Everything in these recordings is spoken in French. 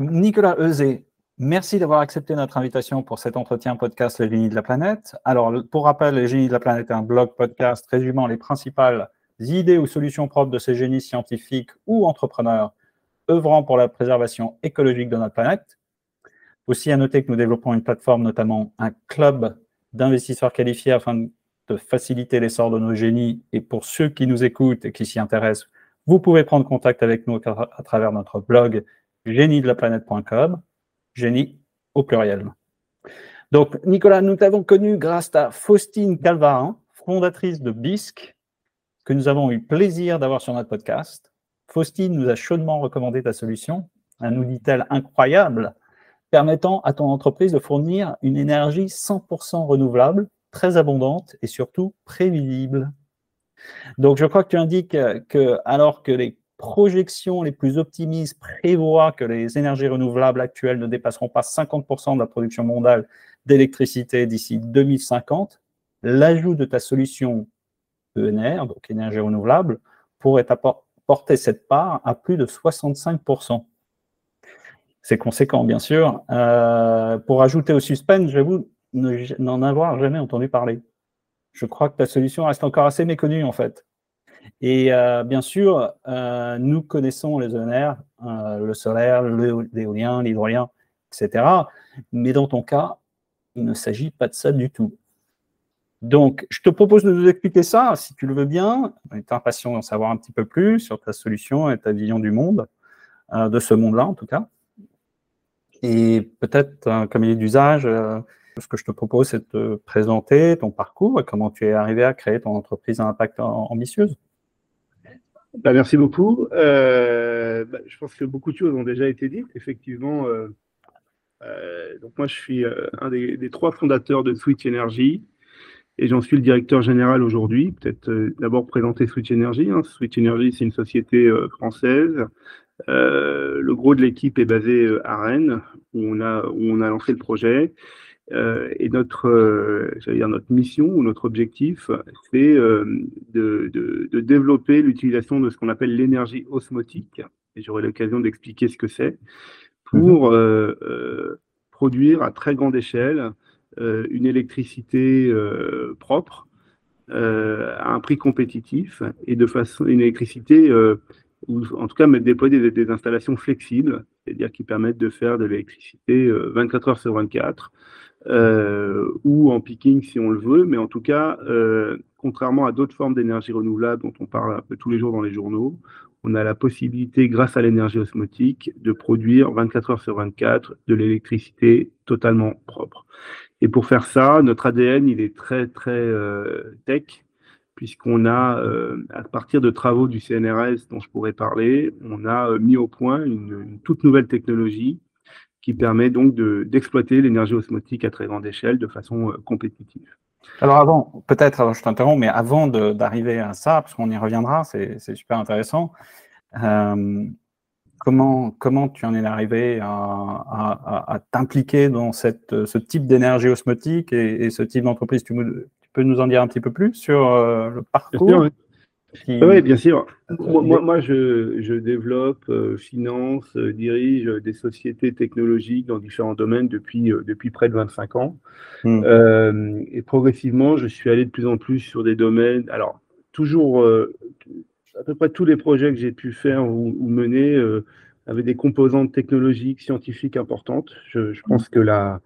Nicolas Euzé, merci d'avoir accepté notre invitation pour cet entretien podcast Les Génies de la Planète. Alors, pour rappel, Les Génies de la Planète est un blog podcast résumant les principales idées ou solutions propres de ces génies scientifiques ou entrepreneurs œuvrant pour la préservation écologique de notre planète. Aussi, à noter que nous développons une plateforme, notamment un club d'investisseurs qualifiés afin de faciliter l'essor de nos génies. Et pour ceux qui nous écoutent et qui s'y intéressent, vous pouvez prendre contact avec nous à travers notre blog génie-de-la-planète.com, génie au pluriel. Donc, Nicolas, nous t'avons connu grâce à Faustine Calvarin, fondatrice de BISC, que nous avons eu plaisir d'avoir sur notre podcast. Faustine nous a chaudement recommandé ta solution, un outil-tel incroyable, permettant à ton entreprise de fournir une énergie 100% renouvelable, très abondante et surtout prévisible. Donc, je crois que tu indiques que, alors que les projections les plus optimistes prévoient que les énergies renouvelables actuelles ne dépasseront pas 50% de la production mondiale d'électricité d'ici 2050, l'ajout de ta solution ENR, donc énergie renouvelable, pourrait apporter cette part à plus de 65%. C'est conséquent, bien sûr. Euh, pour ajouter au suspense, j'avoue n'en avoir jamais entendu parler. Je crois que ta solution reste encore assez méconnue, en fait. Et euh, bien sûr, euh, nous connaissons les ENR, le solaire, l'éolien, l'hydrolien, etc. Mais dans ton cas, il ne s'agit pas de ça du tout. Donc, je te propose de nous expliquer ça, si tu le veux bien. On est impatient d'en savoir un petit peu plus sur ta solution et ta vision du monde, euh, de ce monde-là en tout cas. Et peut-être, euh, comme il est d'usage, euh, ce que je te propose, c'est de te présenter ton parcours et comment tu es arrivé à créer ton entreprise à impact ambitieuse. Bah, merci beaucoup. Bah, je pense que beaucoup de choses ont déjà été dites. Effectivement, donc moi, je suis un des, trois fondateurs de Switch Energy et j'en suis le directeur général aujourd'hui. Peut-être euh, d'abord présenter Switch Energy. Hein. Switch Energy, c'est une société euh, française. Euh, le gros de l'équipe est basé à Rennes, où on a, où on a lancé le projet. Et notre, dire notre mission ou notre objectif, c'est de, de, de, développer l'utilisation de ce qu'on appelle l'énergie osmotique. Et j'aurai l'occasion d'expliquer ce que c'est pour mm-hmm. produire à très grande échelle euh, une électricité euh, propre euh, à un prix compétitif et de façon une électricité ou en tout cas déployer des, installations flexibles, c'est-à-dire qui permettent de faire de l'électricité 24 heures sur 24 ou en picking si on le veut, mais en tout cas, contrairement à d'autres formes d'énergie renouvelable dont on parle un peu tous les jours dans les journaux, on a la possibilité, grâce à l'énergie osmotique, de produire 24 heures sur 24 de l'électricité totalement propre. Et pour faire ça, notre ADN, il est très, très euh, tech, puisqu'on a, euh, à partir de travaux du CNRS dont je pourrais parler, on a euh, mis au point une, toute nouvelle technologie qui permet donc d'exploiter l'énergie osmotique à très grande échelle de façon compétitive. Alors avant, peut-être, je t'interromps, mais avant d'arriver à ça, parce qu'on y reviendra, c'est super intéressant, Comment, comment tu en es arrivé à, t'impliquer dans cette, ce type d'énergie osmotique et, ce type d'entreprise? Tu, peux nous en dire un petit peu plus sur euh, le parcours? Oui, bien sûr. Moi, moi je, je, développe, euh, finance, euh, dirige des sociétés technologiques dans différents domaines depuis, depuis près de 25 ans. Hmm. et progressivement, je suis allé de plus en plus sur des domaines. Alors, toujours à peu près tous les projets que j'ai pu faire ou, mener euh, avaient des composantes technologiques, scientifiques importantes. Je, pense que la,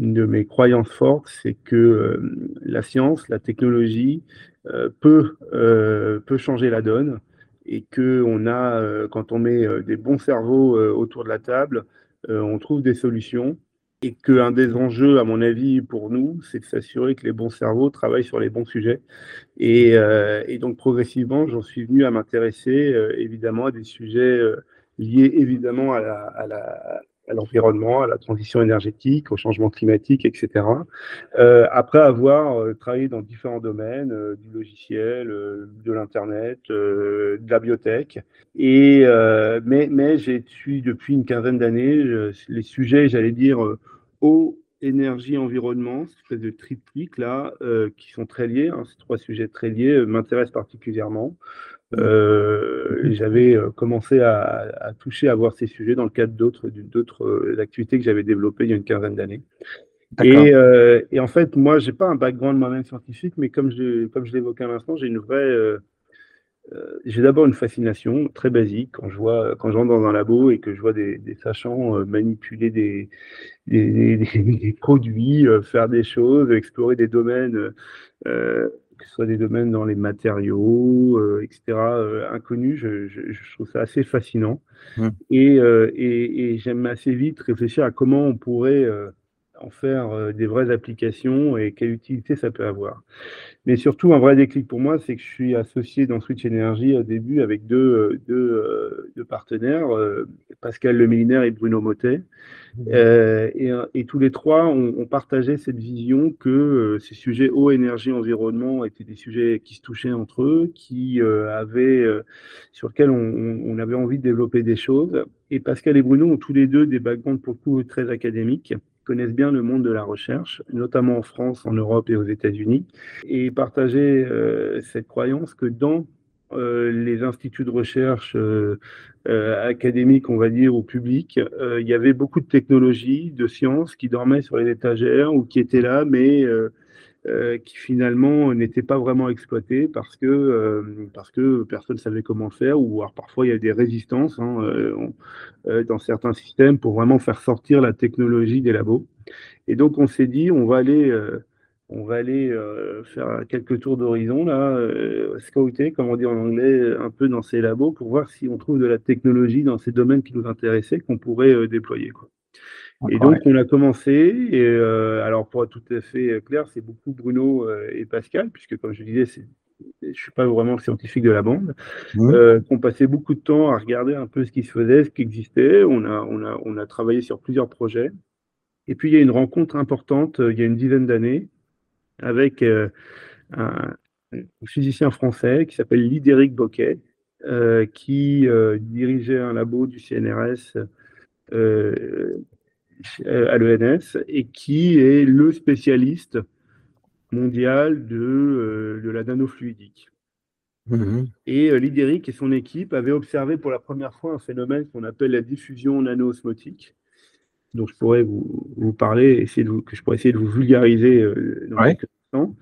une de mes croyances fortes, c'est que euh, la science, la technologie euh, peut, peut changer la donne et que on a, quand on met des bons cerveaux autour de la table, on trouve des solutions et qu'un des enjeux, à mon avis, pour nous, c'est de s'assurer que les bons cerveaux travaillent sur les bons sujets. Et, euh, donc, progressivement, j'en suis venu à m'intéresser, euh, évidemment, à des sujets euh, liés, évidemment, à la, l'environnement, à la transition énergétique, au changement climatique, etc. Euh, après avoir euh, travaillé dans différents domaines, euh, du logiciel, de l'Internet, de la biotech. Et, mais mais j'ai suis depuis une quinzaine d'années les sujets, j'allais dire, eau, énergie, environnement, espèce de triptyque là, qui sont très liés, hein, ces trois sujets très liés m'intéressent particulièrement. Euh, j'avais commencé à, toucher, à voir ces sujets dans le cadre d'autres, d'autres activités que j'avais développées il y a une quinzaine d'années. Et, et, en fait, moi, j'ai pas un background moi-même scientifique, mais comme je, comme je l'évoquais à l'instant, j'ai une vraie euh, j'ai d'abord une fascination très basique quand je vois quand j'entre dans un labo et que je vois des, des sachants euh, manipuler des, des, des, produits, euh, faire des choses, explorer des domaines, que ce soit des domaines dans les matériaux, etc., inconnus, je, je, je, trouve ça assez fascinant. Mmh. Et, et, et j'aime assez vite réfléchir à comment on pourrait en faire des vraies applications et quelle utilité ça peut avoir. Mais surtout, un vrai déclic pour moi, c'est que je suis associé dans Switch Energy au début avec deux, euh, deux, euh, deux partenaires, euh, Pascal Lemillinaire et Bruno Motet. Mmh. et, et, tous les trois, on, on partageait cette vision que ces sujets eau, énergie, environnement étaient des sujets qui se touchaient entre eux, qui avaient, sur lesquels on, on, avait envie de développer des choses. Et Pascal et Bruno ont tous les deux des backgrounds pour le coup très académiques connaissent bien le monde de la recherche, notamment en France, en Europe et aux États-Unis, et partager euh, cette croyance que dans euh, les instituts de recherche euh, académiques, on va dire, ou publics, il y avait beaucoup de technologies, de sciences qui dormaient sur les étagères ou qui étaient là, mais qui finalement n'étaient pas vraiment exploitées parce que, parce que personne ne savait comment faire, ou alors parfois il y a des résistances hein, dans certains systèmes pour vraiment faire sortir la technologie des labos. Et donc on s'est dit, on va aller on va aller euh, faire quelques tours d'horizon, là, euh, scouter, comme on dit en anglais, un peu dans ces labos pour voir si on trouve de la technologie dans ces domaines qui nous intéressaient qu'on pourrait euh, déployer. Et donc, on a commencé, et alors pour être tout à fait clair, c'est beaucoup Bruno et Pascal, puisque comme je disais, je ne suis pas vraiment le scientifique de la bande, mmh. qu'on passait beaucoup de temps à regarder un peu ce qui se faisait, ce qui existait. On a, on a, on a travaillé sur plusieurs projets. Et puis, il y a une rencontre importante, il y a une dizaine d'années, avec euh, un, physicien français qui s'appelle Lidéric Boquet, euh, qui euh, dirigeait un labo du CNRS à l'ENS et qui est le spécialiste mondial de, de la nanofluidique. Mmh et Lidéric et son équipe avaient observé pour la première fois un phénomène qu'on appelle la diffusion nano-osmotique, dont je pourrais vous, vous parler, essayer de que je pourrais essayer de vous vulgariser euh, dans quelques instants,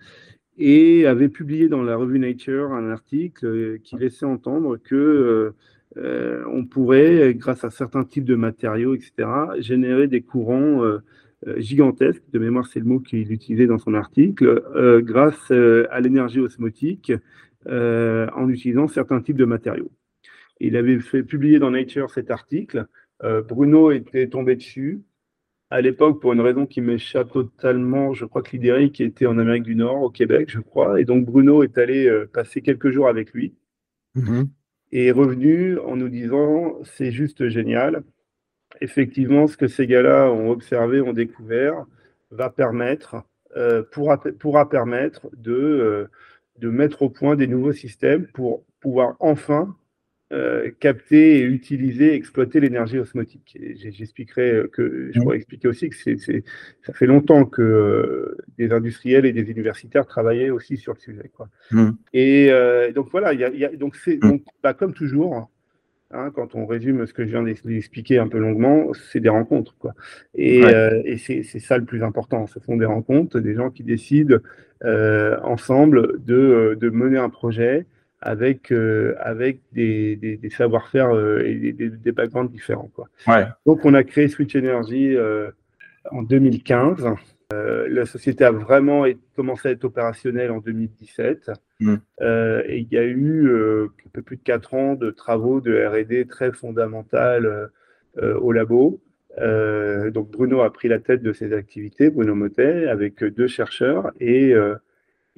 et avait publié dans la revue Nature un article euh, qui laissait entendre que euh, on pourrait, grâce à certains types de matériaux, etc., générer des courants gigantesques, de mémoire c'est le mot qu'il utilisait dans son article, grâce à l'énergie osmotique en utilisant certains types de matériaux. Il avait fait publier dans Nature cet article euh, Bruno était tombé dessus. À l'époque, pour une raison qui m'échappe totalement, je crois que Lidéric était en Amérique du Nord, au Québec, je crois. Et donc Bruno est allé euh, passer quelques jours avec lui. Mhm. Et est revenu en nous disant c'est juste génial. Effectivement, ce que ces gars-là ont observé, ont découvert, va permettre, euh, pourra, pourra, permettre de, de mettre au point des nouveaux systèmes pour pouvoir enfin euh, capter et utiliser, exploiter l'énergie osmotique. J'expliquerai euh, que je pourrais expliquer aussi que c'est, ça fait longtemps que euh, des industriels et des universitaires travaillaient aussi sur le sujet. Quoi. Mmh. Et donc voilà, y a, y a, donc c'est mmh. donc bah, comme toujours. Hein, quand on résume ce que je viens d'expliquer un peu longuement, c'est des rencontres. Quoi. Et, et c'est, ça le plus important. Ce sont des rencontres, des gens qui décident ensemble de, de mener un projet, avec, euh, avec des, des, savoir-faire euh, et des, des, backgrounds différents. Quoi. Ouais. Donc, on a créé Switch Energy euh, en 2015. la société a vraiment commencé à être opérationnelle en 2017. Mm. et il y a eu un peu plus de 4 ans de travaux de RD très fondamentaux au labo. donc, Bruno a pris la tête de ces activités, Bruno Motet, avec deux chercheurs. Et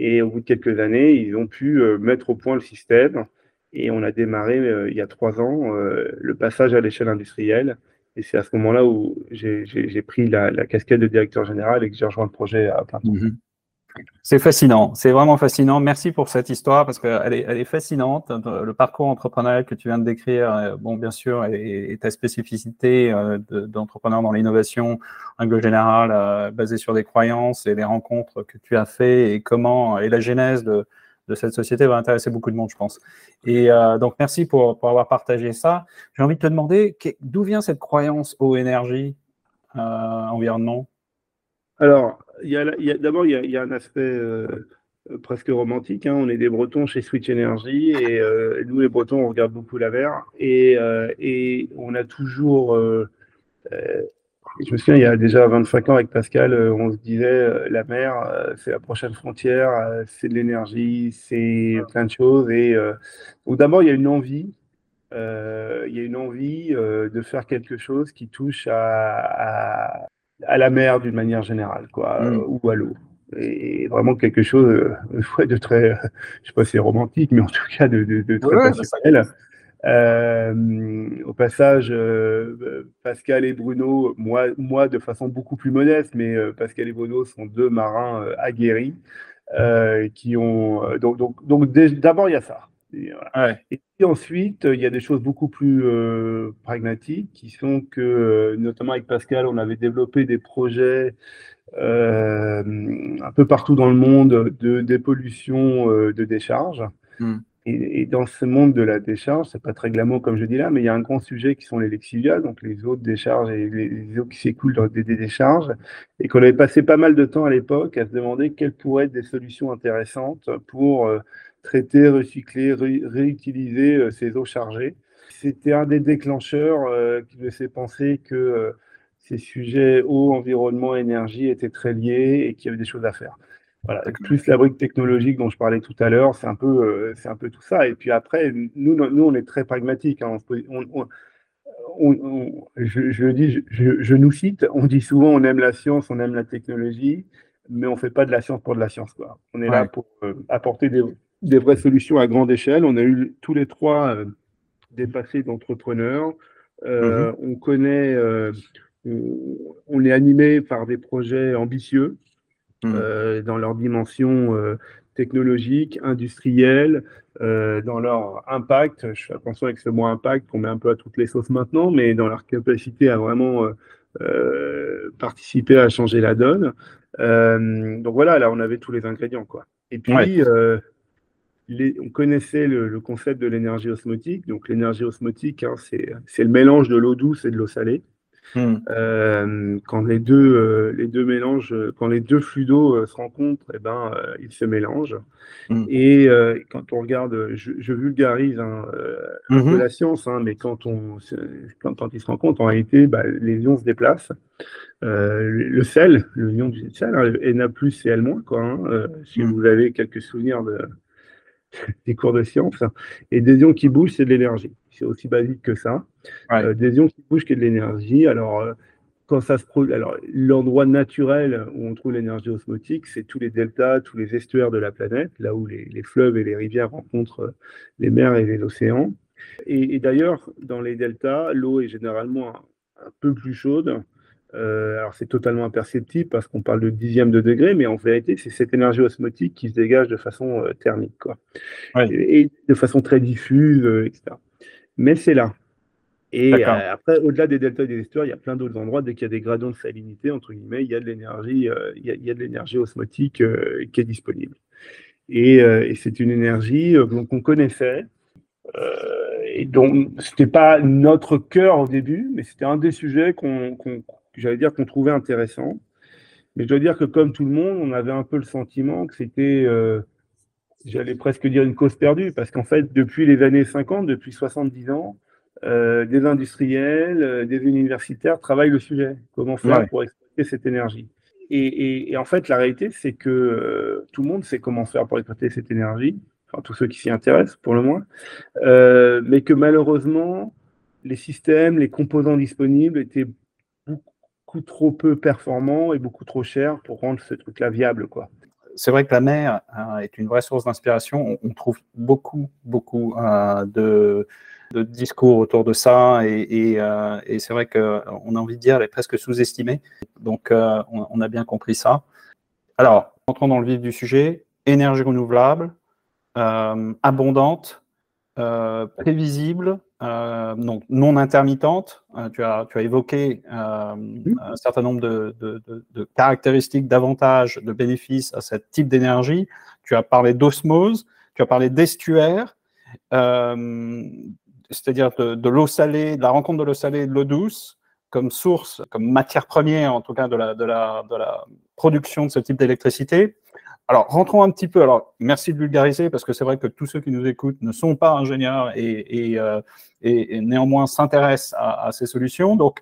et au bout de quelques années, ils ont pu euh, mettre au point le système. Et on a démarré euh, il y a trois ans euh, le passage à l'échelle industrielle. Et c'est à ce moment-là où j'ai pris la, casquette de directeur général et que j'ai rejoint le projet à plein temps. Mhm. C'est fascinant, c'est vraiment fascinant. Merci pour cette histoire parce qu'elle est, elle est fascinante. Le parcours entrepreneurial que tu viens de décrire, euh, bon, bien sûr, et, ta spécificité euh, d'entrepreneur dans l'innovation, en règle générale, euh, sur des croyances et les rencontres que tu as fait et comment, et la genèse de, cette société va intéresser beaucoup de monde, je pense. Et euh, donc, merci pour, pour, avoir partagé ça. J'ai envie de te demander d'où vient cette croyance eau, énergie, environnement? Alors, d'abord, il, y a un aspect euh, presque romantique. Hein. On est des Bretons chez Switch Energy et nous, les Bretons, on regarde beaucoup la mer et, et on a toujours je me souviens, il y a déjà 25 ans avec Pascal, euh, on se disait euh, la mer, euh, c'est la prochaine frontière, c'est de l'énergie, c'est plein de choses. Et d'abord, il y a une envie, il y a une envie de faire quelque chose qui touche à, la mer d'une manière générale, quoi, mm. ou à l'eau. Et vraiment quelque chose de très, je sais pas si c'est romantique, mais en tout cas de, de, de très passionnel. Euh, au passage, euh, Pascal et Bruno, moi, moi de façon beaucoup plus modeste, mais euh, Pascal et Bruno sont deux marins aguerris qui ont. donc, donc, donc d'abord, il y a ça. Et, puis ensuite, il y a des choses beaucoup plus pragmatiques qui sont que, notamment avec Pascal, on avait développé des projets un peu partout dans le monde de dépollution de décharges. Hmm. Et, dans ce monde de la décharge, c'est pas très glamour comme je dis là, mais il y a un grand sujet qui sont les lexivia, donc les eaux de décharge et les, eaux qui s'écoulent dans des, décharges, et qu'on avait passé pas mal de temps à l'époque à se demander quelles pourraient être des solutions intéressantes pour euh, traiter, recycler, réutiliser euh, ces eaux chargées. C'était un des déclencheurs euh, qui laissait penser que ces sujets eau, environnement, énergie étaient très liés et qu'il y avait des choses à faire. Voilà, plus la brique technologique dont je parlais tout à l'heure, c'est un, peu, euh, c'est un peu tout ça. Et puis après, nous, nous on est très pragmatiques. Hein. je, le dis, je, nous cite, on dit souvent on aime la science, on aime la technologie, mais on ne fait pas de la science pour de la science. Quoi. On est là pour euh, apporter des, des, vraies solutions à grande échelle. On a eu tous les trois euh, des passés d'entrepreneurs. Mm-hmm. On connaît, on est animé par des projets ambitieux. Mmh. Euh, dans leur dimension euh, technologique, industrielle, euh, dans leur impact. Je fais attention avec ce mot impact qu'on met un peu à toutes les sauces maintenant, mais dans leur capacité à vraiment participer à changer la donne. donc voilà, là, on avait tous les ingrédients. Quoi. Et puis, on connaissait le, concept de l'énergie osmotique. Donc l'énergie osmotique, hein, c'est le mélange de l'eau douce et de l'eau salée. Hmm. Euh, quand les deux, euh, les deux mélanges, quand les deux flux d'eau euh, se rencontrent, et eh ben, ils se mélangent. Hmm. Et quand on regarde, je, vulgarise hein, un peu mhm. la science, hein, mais quand, on, quand, quand, ils se rencontrent, en réalité, bah, les ions se déplacent. le sel, le ion du sel, hein, Na plus et L moins, quoi. Hein, si hmm. vous avez quelques souvenirs de, des cours de sciences. Et des ions qui bougent, c'est de l'énergie. C'est aussi basique que ça. Euh, des ions qui bougent, qui de l'énergie. Alors, euh, quand ça se produit, alors l'endroit naturel où on trouve l'énergie osmotique, c'est tous les deltas, tous les estuaires de la planète, là où les, fleuves et les rivières rencontrent euh, les mers et les océans. Et, d'ailleurs, dans les deltas, l'eau est généralement un peu plus chaude euh, alors c'est totalement imperceptible parce qu'on parle de dixième de degré, mais en vérité, c'est cette énergie osmotique qui se dégage de façon euh, thermique, quoi. Et, de façon très diffuse, euh, etc. Mais c'est là. Et après, au-delà des deltas et des estuaires, il y a plein d'autres endroits. Dès qu'il y a des gradients de salinité, entre guillemets, il y a de l'énergie, il, y a de l'énergie osmotique qui est disponible. Et, et c'est une énergie qu'on connaissait. et donc, ce n'était pas notre cœur au début, mais c'était un des sujets qu'on j'allais dire qu'on trouvait intéressant. Mais je dois dire que comme tout le monde, on avait un peu le sentiment que c'était, euh, j'allais presque dire une cause perdue, parce qu'en fait, depuis les années 50, depuis 70 ans, euh, des industriels, euh, des universitaires travaillent le sujet. Comment faire pour exploiter cette énergie? Et, en fait, la réalité, c'est que tout le monde sait comment faire pour exploiter cette énergie, enfin tous ceux qui s'y intéressent pour le moins, mais que malheureusement, les systèmes, les composants disponibles étaient trop peu performant et beaucoup trop cher pour rendre ce truc-là viable. quoi. C'est vrai que la mer hein, est une vraie source d'inspiration. On, trouve beaucoup, beaucoup euh, de, discours autour de ça et, euh, c'est vrai qu'on a envie de dire elle est presque sous-estimée. Donc, euh, on, a bien compris ça. Alors, entrons dans le vif du sujet. Énergie renouvelable, abondante, prévisible, donc non intermittente. Euh, tu, as, tu as évoqué euh, un certain nombre de, de, de, caractéristiques, d'avantages, de bénéfices à ce type d'énergie. Tu as parlé d'osmose. tu as parlé d'estuaire, c'est-à-dire de, l'eau salée, de la rencontre de l'eau salée et de l'eau douce comme source, comme matière première en tout cas de la, de la, de la production de ce type d'électricité. Alors, rentrons un petit peu. Alors, merci de vulgariser parce que c'est vrai que tous ceux qui nous écoutent ne sont pas ingénieurs et, euh, néanmoins s'intéressent à, ces solutions. Donc,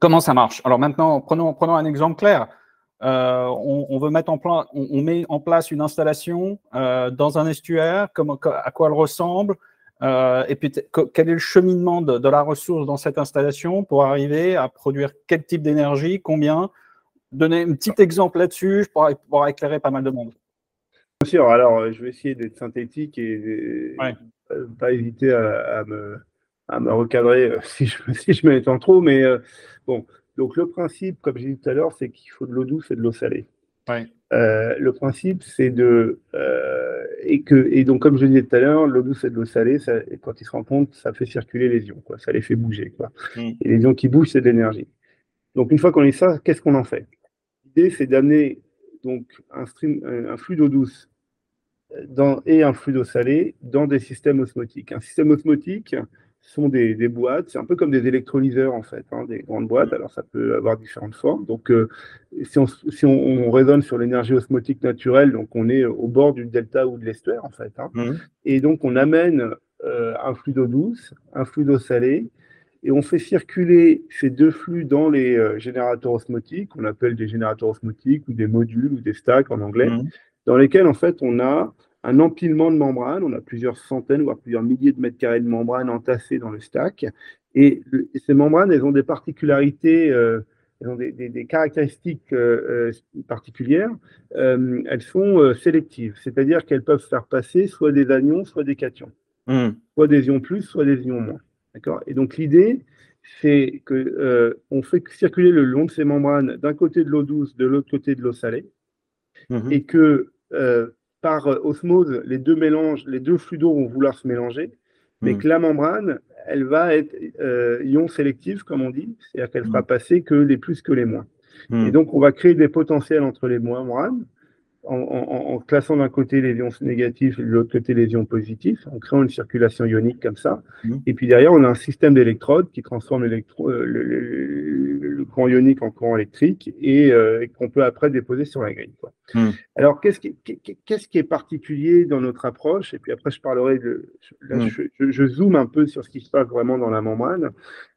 comment ça marche? Alors maintenant, prenons, prenons un exemple clair. Euh, on, veut mettre en place, met en place une installation euh, dans un estuaire, comme, à quoi elle ressemble, et puis quel est le cheminement de, la ressource dans cette installation pour arriver à produire quel type d'énergie, combien, donner un petit exemple là-dessus pour pouvoir éclairer pas mal de monde. Bien sûr, alors euh, je vais essayer d'être synthétique et pas hésiter à, me, à, me, recadrer euh, si je, si je m'étends trop. Mais euh, bon, donc le principe, comme j'ai dit tout à l'heure, c'est qu'il faut de l'eau douce et de l'eau salée. le principe, c'est de. et, que, et donc, comme je disais tout à l'heure, l'eau douce et de l'eau salée, ça, quand ils se rendent compte, ça fait circuler les ions, quoi, ça les fait bouger. Quoi. Mm. Et les ions qui bougent, c'est de l'énergie. Donc, une fois qu'on est ça, qu'est-ce qu'on en fait? L'idée, c'est d'amener donc un, stream, un flux d'eau douce dans, et un flux d'eau salée dans des systèmes osmotiques. Un système osmotique sont des, des boîtes, c'est un peu comme des électrolyseurs en fait, hein, des grandes boîtes. Alors ça peut avoir différentes formes. Donc euh, si, on, si on, raisonne sur l'énergie osmotique naturelle, donc on est au bord du delta ou de l'estuaire en fait. Hein. Mmh. Et donc on amène euh, un flux d'eau douce, un flux d'eau salée et on fait circuler ces deux flux dans les euh, générateurs osmotiques, qu'on appelle des générateurs osmotiques ou des modules ou des stacks en anglais, mmh. dans lesquels en fait on a un empilement de membranes, on a plusieurs centaines, voire plusieurs milliers de mètres carrés de membranes entassées dans le stack, et, ces membranes, elles ont des particularités, euh, elles ont des, caractéristiques euh, particulières, elles sont sélectives, c'est-à-dire qu'elles peuvent faire passer soit des anions, soit des cations, mmh. soit des ions plus, soit des ions moins. Et donc l'idée, c'est qu'on euh, fait circuler le long de ces membranes d'un côté de l'eau douce, de l'autre côté de l'eau salée, mhm. et que euh, par osmose, les deux mélanges, les deux flux d'eau vont vouloir se mélanger, mais mhm. que la membrane, elle va être euh, ion sélective, comme on dit, c'est-à-dire qu'elle ne fera mhm. passer que les plus que les moins. Et donc, on va créer des potentiels entre les membranes, en, classant d'un côté les ions négatifs et de l'autre côté les ions positifs, en créant une circulation ionique comme ça. Mmh. Et puis derrière, on a un système d'électrodes qui transforme euh, le, courant ionique en courant électrique euh, et, qu'on peut après déposer sur la grille. Mmh. Alors, qu'est-ce qui, est particulier dans notre approche? Et puis après, je parlerai de. Mmh. je, zoome un peu sur ce qui se passe vraiment dans la membrane.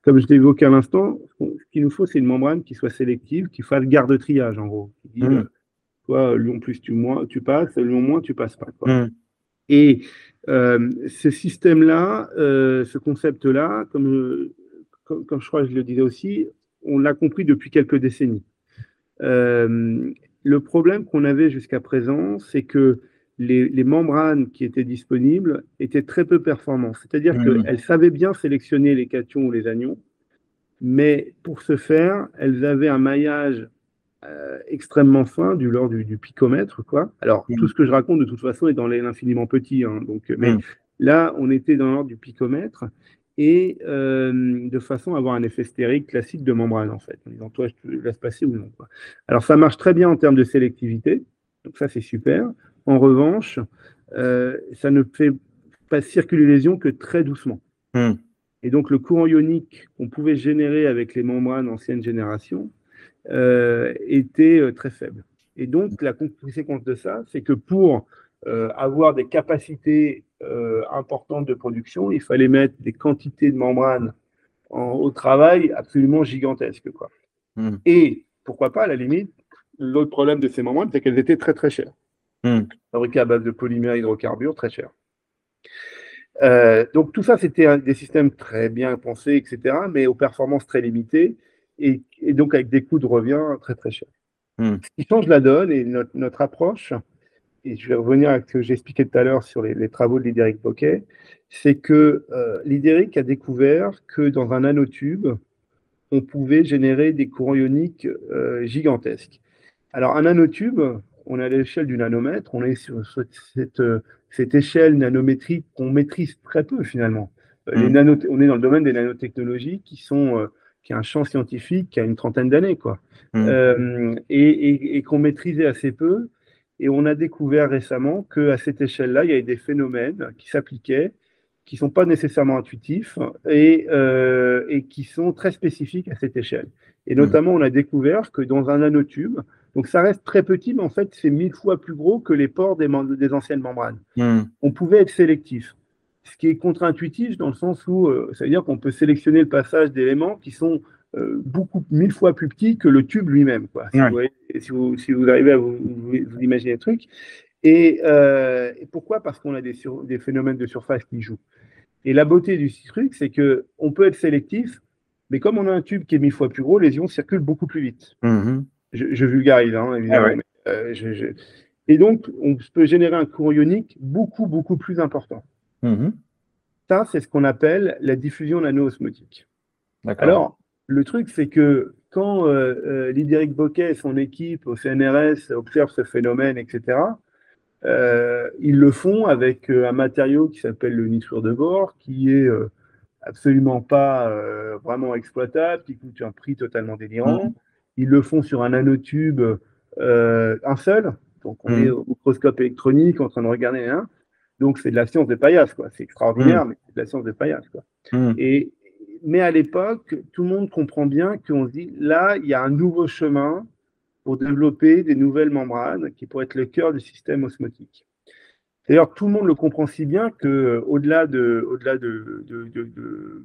Comme je l'ai évoqué à l'instant, ce qu'il nous faut, c'est une membrane qui soit sélective, qui fasse garde-triage, en gros. Qui dit, Lyon Lyon plus tu, moins, tu passes, Lyon moins tu passes pas. Hmm. Et euh, ce système-là, euh, ce concept-là, comme, comme, je crois que je le disais aussi, on l'a compris depuis quelques décennies. Euh, le problème qu'on avait jusqu'à présent, c'est que les, membranes qui étaient disponibles étaient très peu performantes. C'est-à-dire hmm. qu'elles savaient bien sélectionner les cations ou les anions, mais pour ce faire, elles avaient un maillage euh, extrêmement fin, du l'ordre du, picomètre, quoi. Alors, mm. tout ce que je raconte, de toute façon, est dans l'infiniment petit. Hein, donc, mais mm. là, on était dans l'ordre du picomètre et euh, de façon à avoir un effet stérique classique de membrane, en fait. En disant, toi, je te laisse passer ou non. Quoi. Alors, ça marche très bien en termes de sélectivité. Donc, ça, c'est super. En revanche, euh, ça ne fait pas circuler les ions que très doucement. Mm. Et donc, le courant ionique qu'on pouvait générer avec les membranes ancienne génération, euh, était euh, très faible. Et donc, la conséquence de ça, c'est que pour euh, avoir des capacités importantes de production, il fallait mettre des quantités de membranes au travail absolument gigantesques. Quoi. Hmm. Et pourquoi pas, à la limite, l'autre problème de ces membranes, c'est qu'elles étaient très très chères. Hmm. Fabriquées à base de polymères hydrocarbures, très chères. donc tout ça, c'était des systèmes très bien pensés, etc., mais aux performances très limitées et, donc avec des coûts de revient très très chers. Hmm. Ce qui change la donne et notre, approche, et je vais revenir à ce que j'expliquais tout à l'heure sur les, travaux de Lidéric Poquet, c'est que euh, Lidéric a découvert que dans un nanotube, on pouvait générer des courants ioniques euh, gigantesques. Alors un nanotube, on est à l'échelle du nanomètre, on est sur cette, cette échelle nanométrique qu'on maîtrise très peu finalement. Euh, les hmm. on est dans le domaine des nanotechnologies qui sont euh, qui a un champ scientifique qui a une trentaine d'années, quoi, mmh. euh, et, qu'on maîtrisait assez peu. Et on a découvert récemment qu'à cette échelle-là, il y avait des phénomènes qui s'appliquaient, qui ne sont pas nécessairement intuitifs et, euh, et, qui sont très spécifiques à cette échelle. Et mmh. notamment, on a découvert que dans un nanotube, donc ça reste très petit, mais en fait, c'est mille fois plus gros que les pores des, des anciennes membranes. Mmh. On pouvait être sélectif, ce qui est contre-intuitif dans le sens où euh, ça veut dire qu'on peut sélectionner le passage d'éléments qui sont euh, beaucoup, mille fois plus petits que le tube lui-même. Si, vous, si, vous, arrivez à vous, vous, imaginer le truc. Et, euh, et pourquoi? Parce qu'on a des, des, phénomènes de surface qui jouent. Et la beauté du truc, c'est qu'on peut être sélectif, mais comme on a un tube qui est mille fois plus gros, les ions circulent beaucoup plus vite. Mm-hmm. je, vulgarise, hein, évidemment. Ah et donc, on peut générer un courant ionique beaucoup, beaucoup plus important. Mm-hmm. Ça, c'est ce qu'on appelle la diffusion nano-osmotique. Alors, le truc, c'est que quand euh, euh Lidéric Boquet et son équipe au CNRS observent ce phénomène, etc., euh, ils le font avec euh, un matériau qui s'appelle le nitrure de bord, qui est absolument pas vraiment exploitable, qui coûte un prix totalement délirant. Mmh. Ils le font sur un nanotube, un seul, donc on mmh. est au microscope électronique en train de regarder un. Donc c'est de la science de paillasse, quoi. C'est extraordinaire, mmh. mais c'est de la science de paillasse, quoi. Et, mais à l'époque, tout le monde comprend bien qu'on se dit, là, il y a un nouveau chemin pour développer des nouvelles membranes qui pourraient être le cœur du système osmotique. D'ailleurs, tout le monde le comprend si bien qu'au-delà de, au-delà de, de,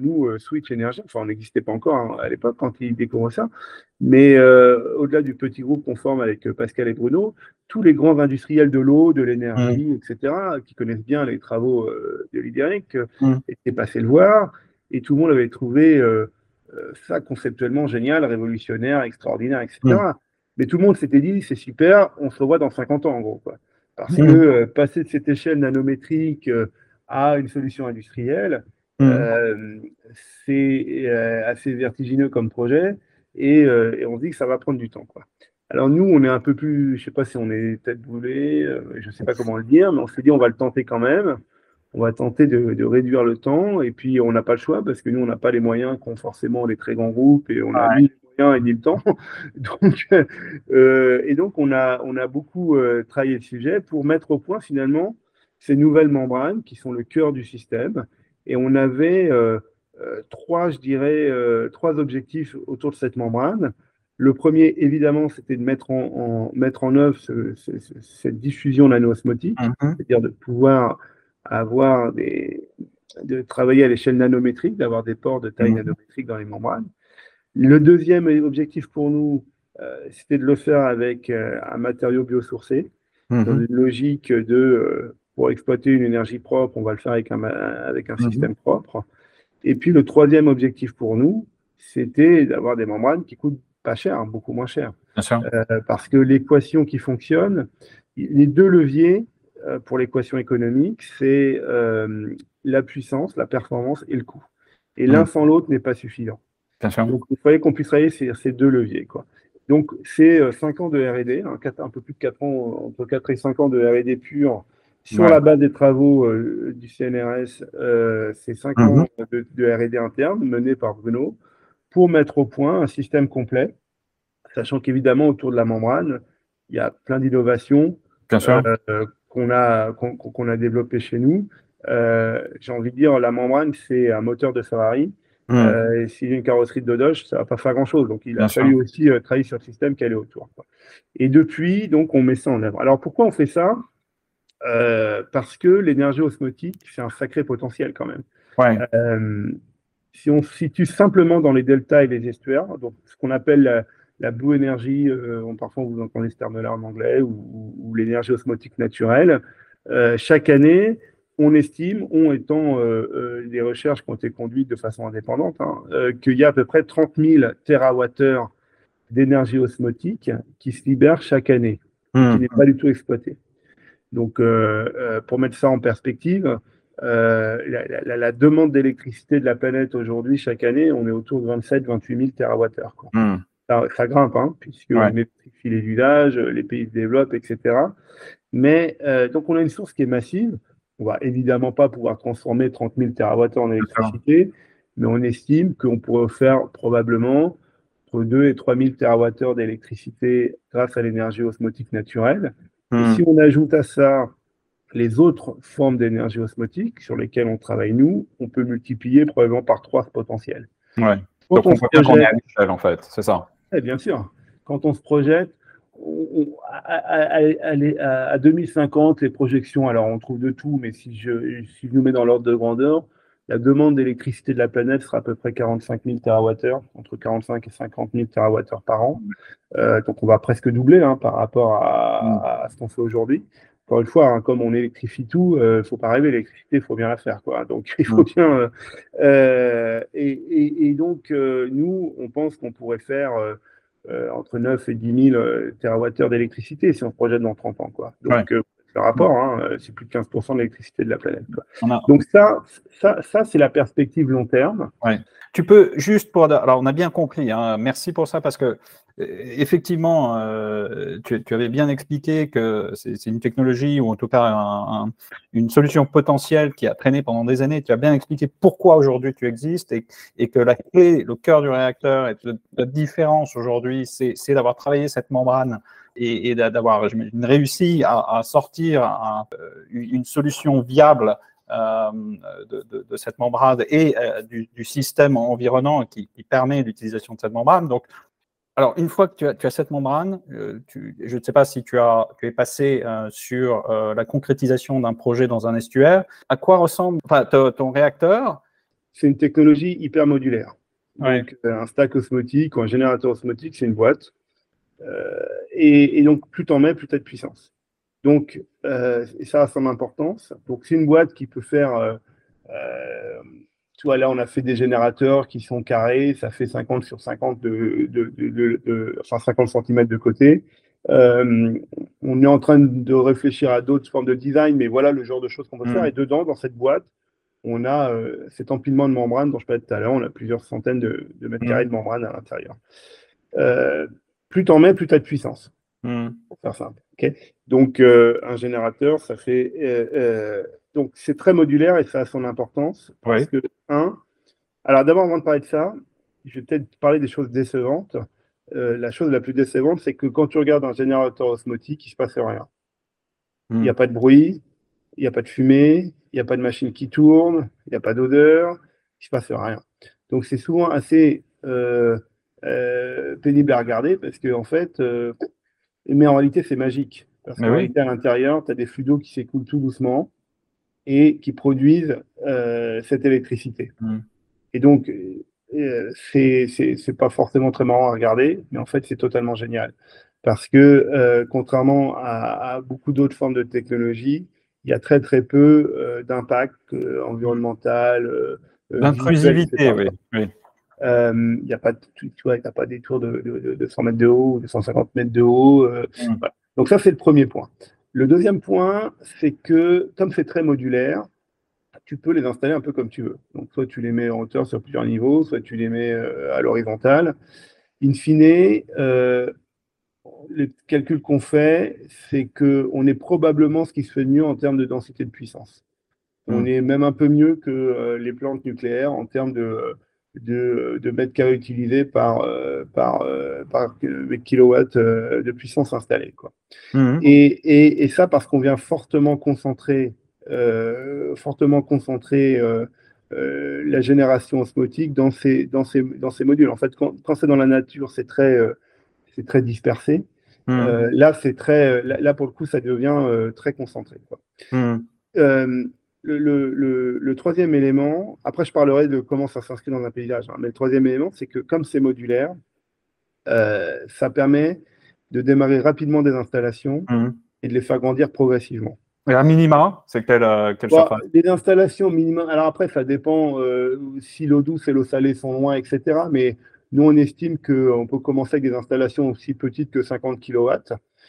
nous, euh, Switch Energy, enfin, on n'existait pas encore hein, à l'époque quand ils découvrent ça, mais euh, au-delà du petit groupe qu'on forme avec euh, Pascal et Bruno, tous les grands industriels de l'eau, de l'énergie, mmh. etc., qui connaissent bien les travaux de Lidéric, mmh. étaient passés le voir et tout le monde avait trouvé ça conceptuellement génial, révolutionnaire, extraordinaire, etc. Mm. Mais tout le monde s'était dit, c'est super, on se revoit dans 50 ans, en gros. Quoi. Parce mm. que euh, passer de cette échelle nanométrique à une solution industrielle, mm. c'est assez vertigineux comme projet, et, et, on se dit que ça va prendre du temps. Quoi. Alors nous, on est un peu plus, je ne sais pas si on est tête brûlée, je ne sais pas comment le dire, mais on s'est dit, on va le tenter quand même on va tenter de, réduire le temps. Et puis, on n'a pas le choix parce que nous, on n'a pas les moyens qu'ont forcément les très grands groupes et on a ni les moyens et ni le temps. donc, euh, et donc, on a, on a beaucoup euh, travaillé le sujet pour mettre au point finalement ces nouvelles membranes qui sont le cœur du système. Et on avait euh, trois, je dirais, trois objectifs autour de cette membrane. Le premier, évidemment, c'était de mettre en, mettre en œuvre cette diffusion nano-osmotique, mm-hmm. c'est-à-dire de pouvoir avoir des, de travailler à l'échelle nanométrique, d'avoir des ports de taille mmh. nanométrique dans les membranes. Le deuxième objectif pour nous, euh, c'était de le faire avec euh, un matériau biosourcé, dans une logique de, euh, pour exploiter une énergie propre, on va le faire avec un, avec un mmh. système propre. Et puis le troisième objectif pour nous, c'était d'avoir des membranes qui coûtent pas cher, beaucoup moins cher. parce que l'équation qui fonctionne, les deux leviers, euh, pour l'équation économique, c'est euh, la puissance, la performance et le coût. Et l'un mm. sans l'autre n'est pas suffisant. Donc, il fallait qu'on puisse travailler ces, ces deux leviers. Quoi. Donc, c'est 5 euh, ans de RD, hein, un peu plus de 4 ans, entre 4 et 5 ans de RD pur sur la base des travaux du CNRS. c'est 5 ans mm-hmm. de, de RD interne menés par Bruno pour mettre au point un système complet, sachant qu'évidemment, autour de la membrane, il y a plein d'innovations. Sûr qu'on a, qu'on a développé chez nous. Euh, j'ai envie de dire, la membrane, c'est un moteur de Ferrari. Euh, et s'il y a une carrosserie de Dodge, ça ne va pas faire grand-chose. Donc, il a fallu aussi euh, travailler sur le système qui allait autour. Et depuis, donc, on met ça en œuvre. Alors, pourquoi on fait ça? Parce que l'énergie osmotique, c'est un sacré potentiel quand même. si on se situe simplement dans les deltas et les estuaires, donc ce qu'on appelle la blue energy, euh, parfois vous entendez ce terme-là en anglais, ou, l'énergie osmotique naturelle. Euh, chaque année, on estime, on étant euh, des recherches qui ont été conduites de façon indépendante, hein, qu'il y a à peu près 30 000 TWh d'énergie osmotique qui se libèrent chaque année, mmh. qui n'est pas du tout exploitée. Donc, pour mettre ça en perspective, la, la, demande d'électricité de la planète aujourd'hui, chaque année, on est autour de 27-28 000 TWh. Mmh ça, grimpe, hein, puisque ouais. on électrifie les usages, les pays se développent, etc. Mais euh, donc on a une source qui est massive. On va évidemment pas pouvoir transformer 30 000 TWh en électricité, mais on estime qu'on pourrait faire probablement entre 2 et 3 000 TWh d'électricité grâce à l'énergie osmotique naturelle. Et Hmm. si on ajoute à ça les autres formes d'énergie osmotique sur lesquelles on travaille nous, on peut multiplier probablement par 3 ce potentiel. Ouais. Quand Donc on voit bien qu'on est projette- à l'échelle, en fait, c'est ça. eh bien sûr. Quand on se projette, on- à- à 2050, les projections, alors on trouve de tout, mais si je, si je nous mets dans l'ordre de grandeur, la demande d'électricité de la planète sera à peu près 45 000 TWh, entre 45 et 50 000 TWh par an. Euh, donc on va presque doubler hein, par rapport à, Mm. à- ce qu'on fait aujourd'hui. Encore une fois, hein, comme on électrifie tout, il ne faut pas rêver, l'électricité, il faut bien la faire. Quoi. Donc il faut Mm. bien. euh, euh, et, et- et donc, euh, nous, on pense qu'on pourrait faire. euh, euh, entre 9 et 10 000 euh, TWh d'électricité si on se projette dans 30 ans. Quoi. Donc, euh, le rapport, hein, euh, c'est plus de 15% de l'électricité de la planète. A- Donc, ça, ça, ça c'est la perspective long terme. Tu peux juste pour alors on a bien compris hein, merci pour ça parce que euh, effectivement euh, tu, tu avais bien expliqué que c'est une technologie ou en tout cas un- un- une solution potentielle qui a traîné pendant des années tu as bien expliqué pourquoi aujourd'hui tu existes et, et que la clé le cœur du réacteur et la, la différence aujourd'hui c'est d'avoir travaillé cette membrane et, et d'a- d'avoir réussi à, à sortir un- euh, une solution viable euh, de, de- de cette membrane et euh, du, du système environnant qui, qui permet l'utilisation de cette membrane. Donc, alors, une fois que tu as, tu as cette membrane, euh, tu- je ne sais pas si tu, as, tu es passé sur la concrétisation d'un projet dans un estuaire. À quoi ressemble enfin, ton, réacteur? C'est une technologie hyper modulaire. Ouais. Donc, un stack osmotique ou un générateur osmotique, c'est une boîte. Euh, et, et donc, plus t'en mets, plus tu as de puissance. Donc, euh, et ça a son importance. Donc, c'est une boîte qui peut faire. euh, tu vois, là, on a fait des générateurs qui sont carrés, ça fait 50 sur 50 de, de, de- de- de- enfin 50 cm de côté. Euh, on est en train de réfléchir à d'autres formes de design, mais voilà le genre de choses qu'on peut Mm. faire. Et dedans, dans cette boîte, on a euh, cet empilement de membrane dont je parlais tout à l'heure. On a plusieurs centaines de, de mètres Mm. carrés de membrane à l'intérieur. Euh, plus t'en mets, plus tu as de puissance Hmm. pour faire simple. donc, euh, un générateur, ça fait. euh, euh, donc, c'est très modulaire et ça a son importance. Parce que, un. Alors, d'abord, avant de parler de ça, je vais peut-être parler des choses décevantes. La chose la plus décevante, c'est que quand tu regardes un générateur osmotique, il ne se passe rien. Il n'y a pas de bruit, il n'y a pas de fumée, il n'y a pas de machine qui tourne, il n'y a pas d'odeur, il ne se passe rien. Donc, c'est souvent assez pénible à regarder parce que, en fait, euh, mais en réalité, c'est magique. Parce qu'en oui. réalité, à l'intérieur, tu as des flux d'eau qui s'écoulent tout doucement et qui produisent euh, cette électricité. Mm. Et donc, euh, c'est pas forcément très marrant à regarder, mais en fait, c'est totalement génial. Parce que, euh, contrairement à, à beaucoup d'autres formes de technologie, il y a très très peu euh, d'impact euh, environnemental. euh, euh, D'intrusivité, oui. Oui. Euh, Il n'y a pas, de- tu vois, pas des tours de, de, de- de 100 mètres de haut ou de 150 mètres de haut. euh, Mm. voilà. Donc ça, c'est le premier point. Le deuxième point, c'est que comme c'est très modulaire, tu peux les installer un peu comme tu veux. Donc soit tu les mets en hauteur sur plusieurs niveaux, soit tu les mets euh, à l'horizontale. In fine, euh, les calculs qu'on fait, c'est qu'on est probablement ce qui se fait de mieux en termes de densité de puissance. On Mm. est même un peu mieux que euh, les plantes nucléaires en termes de, de, de mètres carrés utilisés par, euh, par, euh, par kilowatt euh, de puissance installée. Quoi. Mhm. Et, et, et ça parce qu'on vient fortement concentrer, euh, fortement concentrer la génération osmotique dans ces, dans ces, dans ces modules. En fait, quand, quand c'est dans la nature, c'est très, c'est très dispersé. Mhm. Là, c'est très, là, là, pour le coup, ça devient très concentré. Quoi. Mhm. Le, le, le, le troisième élément, après je parlerai de comment ça s'inscrit dans un paysage, hein, mais le troisième élément, c'est que comme c'est modulaire, euh, ça permet de démarrer rapidement des installations Mhm. et de les faire grandir progressivement. Et à minima, c'est quelle, euh, quelle Bon, des installations minimum, alors après ça dépend euh, si l'eau douce et l'eau salée sont loin, etc. Mais nous on estime qu'on peut commencer avec des installations aussi petites que 50 kW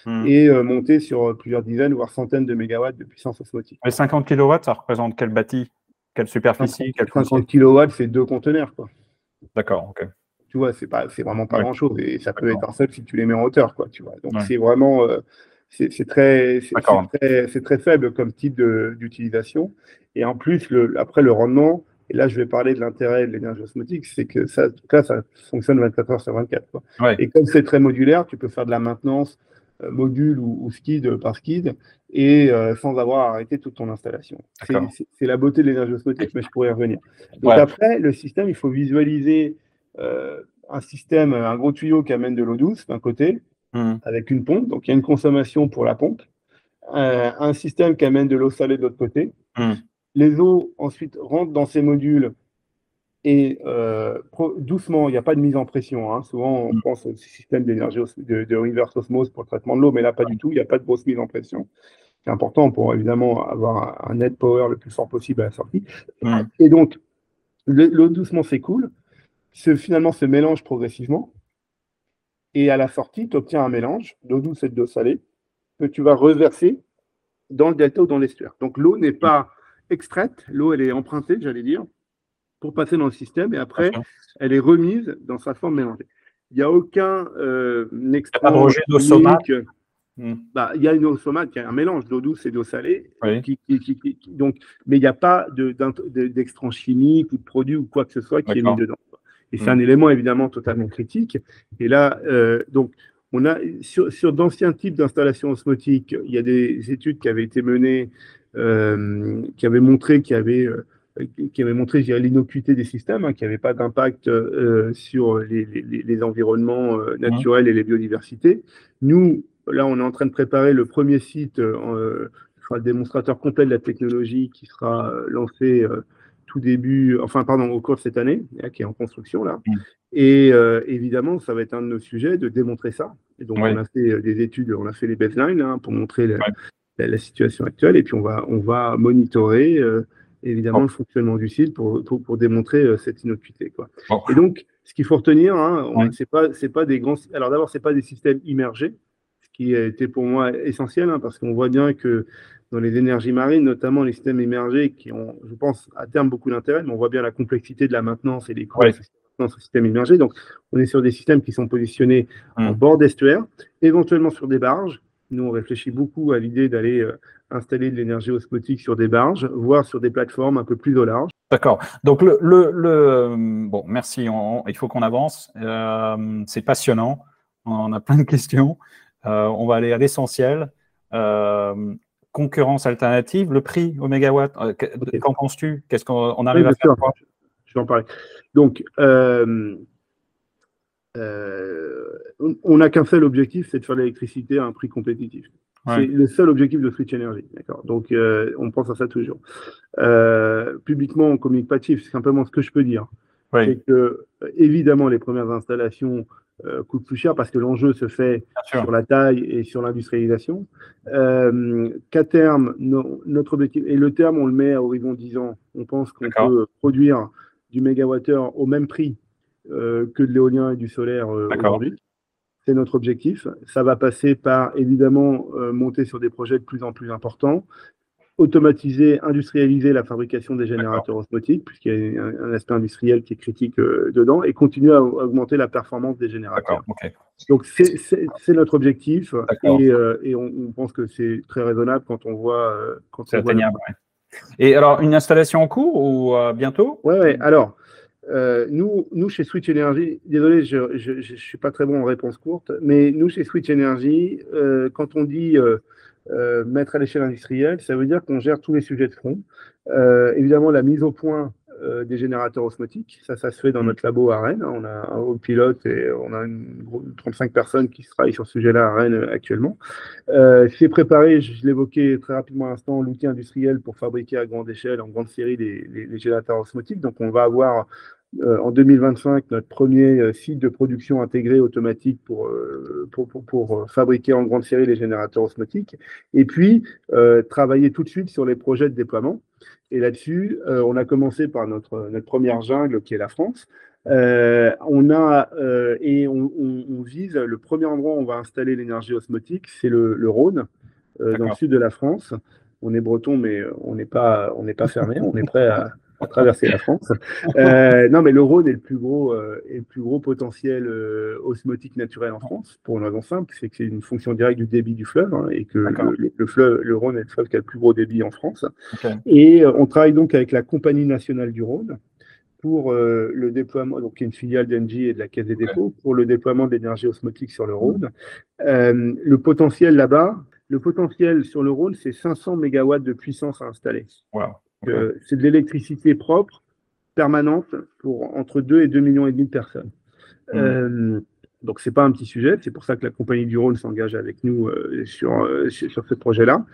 Mhm. et euh, monter sur plusieurs dizaines, voire centaines de mégawatts de puissance osmotique. Et 50 kW, ça représente quel bâti Quelle superficie? Quel foncier 50 kW, c'est deux conteneurs. Quoi. D'accord, ok. tu vois, c'est pas, c'est vraiment pas Ouais. grand chose et ça peut D'accord. être un seul si tu les mets en hauteur, quoi, tu vois. Donc Ouais. c'est vraiment, euh, c'est c'est très, c'est D'accord. c'est très, c'est très faible comme type de- d'utilisation et en plus le, après le rendement Et là, je vais parler de l'intérêt de l'énergie osmotique, c'est que ça, là, ça fonctionne 24 heures sur 24. Quoi. Et comme c'est très modulaire, tu peux faire de la maintenance euh, module ou, skid par skid et euh, sans avoir arrêté toute ton installation. C'est la beauté de l'énergie osmotique, mais je pourrais y revenir. Donc après, le système, il faut visualiser euh, un système, un gros tuyau qui amène de l'eau douce d'un côté, hmm. avec une pompe. Donc il y a une consommation pour la pompe. un système qui amène de l'eau salée de l'autre côté. Hmm. Les eaux ensuite rentrent dans ces modules et euh, doucement, il n'y a pas de mise en pression. Hein. Souvent, on mm. pense au système d'énergie de, reverse osmose pour le traitement de l'eau, mais là, pas du tout. Il n'y a pas de grosse mise en pression. C'est important pour évidemment avoir un, net power le plus fort possible à la sortie. Et donc, l'eau doucement s'écoule. Finalement, se mélange progressivement. Et à la sortie, tu obtiens un mélange d'eau douce et d'eau salée que tu vas reverser dans le delta ou dans l'estuaire. Donc, l'eau n'est pas extraite, l'eau, elle est empruntée, j'allais dire pour passer dans le système et après, elle est remise dans sa forme mélangée. Il n'y a aucun euh, extrait hmm. bah, il y a une eau somate, il y a un mélange d'eau douce et d'eau salée. donc, mais il n'y a pas d'extrait chimique ou de produit ou quoi que ce soit qui est mis dedans. Et c'est un hmm. élément évidemment totalement critique. Et là, euh, donc, on a sur, sur d'anciens types d'installations osmotiques, il y a des études qui avaient été menées euh, qui avaient montré qu'il y avait euh, qui avait montré l'innocuité des systèmes, hein, qui n'avait pas d'impact euh, sur les, environnements euh, naturels et les biodiversités. Nous, là, on est en train de préparer le premier site, euh, le démonstrateur complet de la technologie qui sera lancé tout début, enfin, pardon, au cours de cette année, hein, qui est en construction là. Et évidemment, ça va être un de nos sujets de démontrer ça. Et donc, on a fait des études, on a fait les baselines hein, pour montrer la, situation actuelle, et puis on va, on va monitorer évidemment le fonctionnement du site pour, pour, démontrer euh, cette innocuité. Quoi. Et donc, ce qu'il faut retenir, hein, c'est pas, pas des grands. Alors d'abord, c'est pas des systèmes immergés, ce qui a été pour moi essentiel, hein, parce qu'on voit bien que dans les énergies marines, notamment les systèmes immergés, qui ont, je pense, à terme beaucoup d'intérêt, mais on voit bien la complexité de la maintenance et les coûts de ce système immergé. Donc, on est sur des systèmes qui sont positionnés en mmh. bord d'estuaire, éventuellement sur des barges. Nous, on réfléchit beaucoup à l'idée d'aller euh, installer de l'énergie osmotique sur des barges, voire sur des plateformes un peu plus au large. D'accord. Donc, le, le, bon, merci. il faut qu'on avance. Euh, c'est passionnant. On a plein de questions. Euh, on va aller à l'essentiel. Euh, concurrence alternative, le prix au mégawatt. Qu'en penses-tu? Qu'est-ce qu'on arrive à faire? Je vais en parler. Donc, on n'a qu'un seul objectif, c'est de faire l'électricité à un prix compétitif. C'est le seul objectif de Switch Energy. D'accord. Donc, euh, on pense à ça toujours. Euh, publiquement, on communique pas. C'est simplement ce que je peux dire. C'est que, évidemment, les premières installations euh, coûtent plus cher parce que l'enjeu se fait sur la taille et sur l'industrialisation. Qu'à terme, notre objectif, et le terme, on le met à horizon 10 ans, on pense qu'on peut produire du mégawattheure au même prix que de l'éolien et du solaire aujourd'hui. C'est notre objectif. Ça va passer par, évidemment, euh, monter sur des projets de plus en plus importants, automatiser, industrialiser la fabrication des générateurs osmotiques, puisqu'il y a un, aspect industriel qui est critique euh, dedans, et continuer à, augmenter la performance des générateurs. Donc, c'est notre objectif, et, euh, on, pense que c'est très raisonnable quand on voit... quand c'est atteignable, Et alors, une installation en cours ou bientôt? Oui, ouais. alors... Euh, nous, nous, chez Switch Energy, désolé, je ne suis pas très bon en réponse courte, mais nous, chez Switch Energy, euh, quand on dit euh, mettre à l'échelle industrielle, ça veut dire qu'on gère tous les sujets de front. évidemment, la mise au point des générateurs osmotiques, ça, ça se fait dans notre labo à Rennes. On a un haut pilote et on a une, 35 personnes qui travaillent sur ce sujet-là à Rennes actuellement. C'est préparé, je, l'évoquais très rapidement à l'instant, l'outil industriel pour fabriquer à grande échelle, en grande série, les, les générateurs osmotiques. Donc, on va avoir en 2025 notre premier euh, site de production intégré automatique pour, euh, pour, pour, fabriquer en grande série les générateurs osmotiques, et puis travailler tout de suite sur les projets de déploiement. Et là-dessus, on a commencé par notre, notre première jungle qui est la France. on a et on, vise le premier endroit où on va installer l'énergie osmotique, c'est le, le, Rhône, dans le sud de la France. On est breton, mais on n'est pas, on n'est pas fermé. On est prêt à, à traverser la France. Euh, non, mais le Rhône est le plus gros, euh, est le plus gros potentiel euh, osmotique naturel en France, pour une raison simple, c'est que c'est une fonction directe du débit du fleuve, hein, et que le, le, fleuve, le Rhône est le fleuve qui a le plus gros débit en France. Okay. Et on travaille donc avec la Compagnie nationale du Rhône pour le déploiement, donc qui est une filiale d'Engie et de la Caisse des dépôts, pour le déploiement de l'énergie osmotique sur le Rhône. le potentiel là-bas, le potentiel sur le Rhône, c'est 500 MW de puissance à installer. Wow. Euh, c'est de l'électricité propre, permanente, pour entre 2 et 2 millions et demi de personnes. Mmh. Euh, donc, ce n'est pas un petit sujet. C'est pour ça que la Compagnie du Rhône s'engage avec nous euh, sur, sur ce projet-là.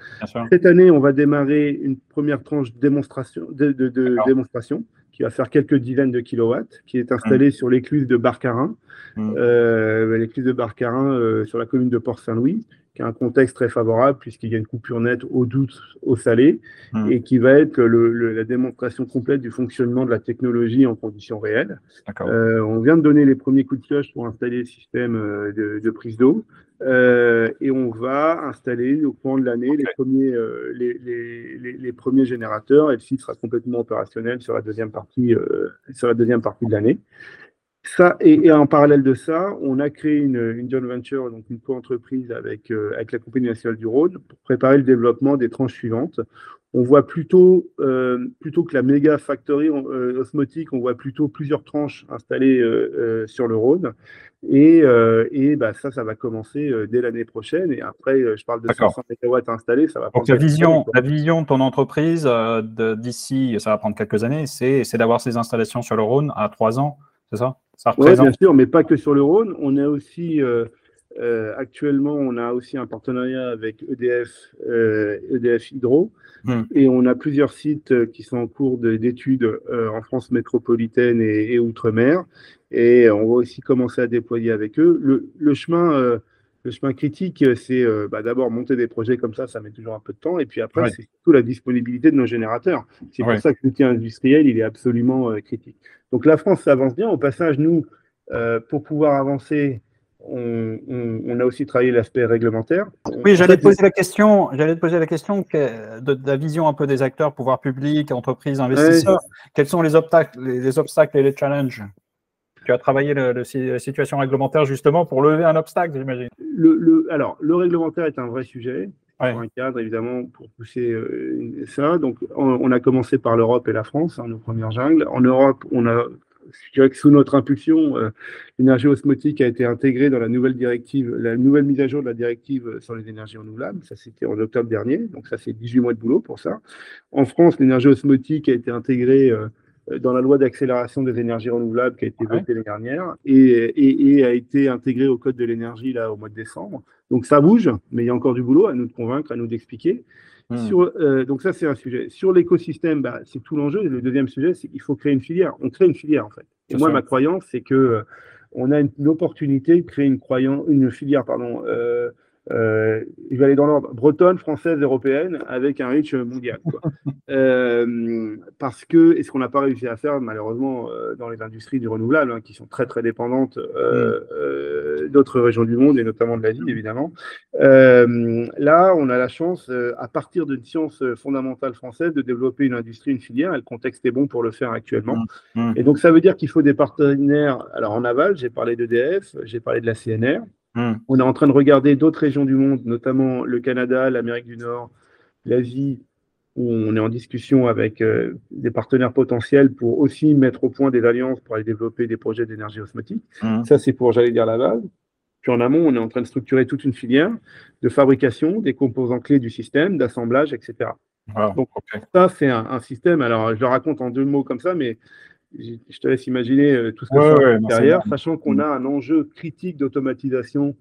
Cette année, on va démarrer une première tranche démonstration, de, de, de démonstration qui va faire quelques dizaines de kilowatts, qui est installée mmh. sur l'écluse de Barcarin, mmh. l'écluse de Barcarin sur la commune de Port-Saint-Louis qui a un contexte très favorable puisqu'il y a une coupure nette eau douce, eau salée, mmh. et qui va être le, le, la démonstration complète du fonctionnement de la technologie en conditions réelles. Euh, on vient de donner les premiers coups de cloche pour installer le système euh, de, de prise d'eau, euh, et on va installer au cours de l'année okay. les, premiers, euh, les, les, les, premiers générateurs, et le site sera complètement opérationnel sur la deuxième partie, sur la deuxième partie de l'année. Ça, et, et, en parallèle de ça, on a créé une, une joint venture, donc une co-entreprise avec, euh, avec la Compagnie nationale du Rhône pour préparer le développement des tranches suivantes. On voit plutôt, euh, plutôt que la méga factory euh, osmotique, on voit plutôt plusieurs tranches installées sur le Rhône. Et, et bah, ça, ça va commencer dès l'année prochaine. Et après, je parle de 500 MW installés. Ça va Donc la vision, la vision de ton entreprise d'ici, ça va prendre quelques années, c'est d'avoir ces installations sur le Rhône à trois ans, c'est ça? Oui, bien sûr, mais pas que sur le Rhône. On a aussi, euh, euh, actuellement, on a aussi un partenariat avec EDF, euh, EDF Hydro, mmh. et on a plusieurs sites qui sont en cours d'études en France métropolitaine et, et outre-mer, et on va aussi commencer à déployer avec eux. Le, le chemin le chemin critique, c'est euh, bah, d'abord monter des projets comme ça, ça met toujours un peu de temps, et puis après, ouais. c'est surtout la disponibilité de nos générateurs. C'est ouais. pour ça que l'outil industriel, il est absolument euh, critique. Donc la France avance bien. Au passage, nous, euh, pour pouvoir avancer, on, on, on, a aussi travaillé l'aspect réglementaire. Oui, j'allais te poser la question, j'allais te poser la question que, de, de, la vision un peu des acteurs, pouvoir public, entreprises, investisseurs. Ouais. Quels sont les obstacles, les, les obstacles et les challenges? Tu as travaillé le, le, la situation réglementaire justement pour lever un obstacle, j'imagine. Le, le, alors, le réglementaire est un vrai sujet. Ouais. un cadre, évidemment, pour pousser euh, ça. Donc, on, on, a commencé par l'Europe et la France, hein, nos premières jungles. En Europe, on a, je dirais que sous notre impulsion, euh, l'énergie osmotique a été intégrée dans la nouvelle directive, la nouvelle mise à jour de la directive sur les énergies renouvelables. Ça, c'était en octobre dernier. Donc, ça, c'est 18 mois de boulot pour ça. En France, l'énergie osmotique a été intégrée euh, dans la loi d'accélération des énergies renouvelables qui a été votée l'année dernière et, et, et, a été intégrée au code de l'énergie là au mois de décembre. Donc ça bouge, mais il y a encore du boulot à nous de convaincre, à nous d'expliquer. Mmh. Sur, euh, donc ça c'est un sujet. Sur l'écosystème, bah, c'est tout l'enjeu. Le deuxième sujet, c'est qu'il faut créer une filière. On crée une filière en fait. Et moi, ça. ma croyance, c'est que euh, on a une, une, opportunité de créer une, croyance, une filière pardon, euh, euh, il va aller dans l'ordre bretonne, française, européenne, avec un reach mondial. euh, parce que, et ce qu'on n'a pas réussi à faire, malheureusement, euh, dans les industries du renouvelable, hein, qui sont très très dépendantes euh, mm. d'autres régions du monde, et notamment de l'Asie, évidemment, là, on a la chance, à partir d'une science fondamentale française, de développer une industrie, une filière, et le contexte est bon pour le faire actuellement. Mm. Mm. Et donc, ça veut dire qu'il faut des partenaires. Alors, en aval, j'ai parlé d'EDF, j'ai parlé de la CNR. Mmh. On est en train de regarder d'autres régions du monde, notamment le Canada, l'Amérique du Nord, l'Asie, où on est en discussion avec euh, des partenaires potentiels pour aussi mettre au point des alliances pour aller développer des projets d'énergie osmotique. Mmh. Ça, c'est pour, j'allais dire, la base. Puis en amont, on est en train de structurer toute une filière de fabrication des composants clés du système, d'assemblage, etc. Wow, Donc, okay. ça, c'est un, un, système. Alors, je le raconte en deux mots comme ça, mais je te laisse imaginer euh, tout ce que ouais, ouais, derrière, sachant qu'on a un enjeu critique d'automatisation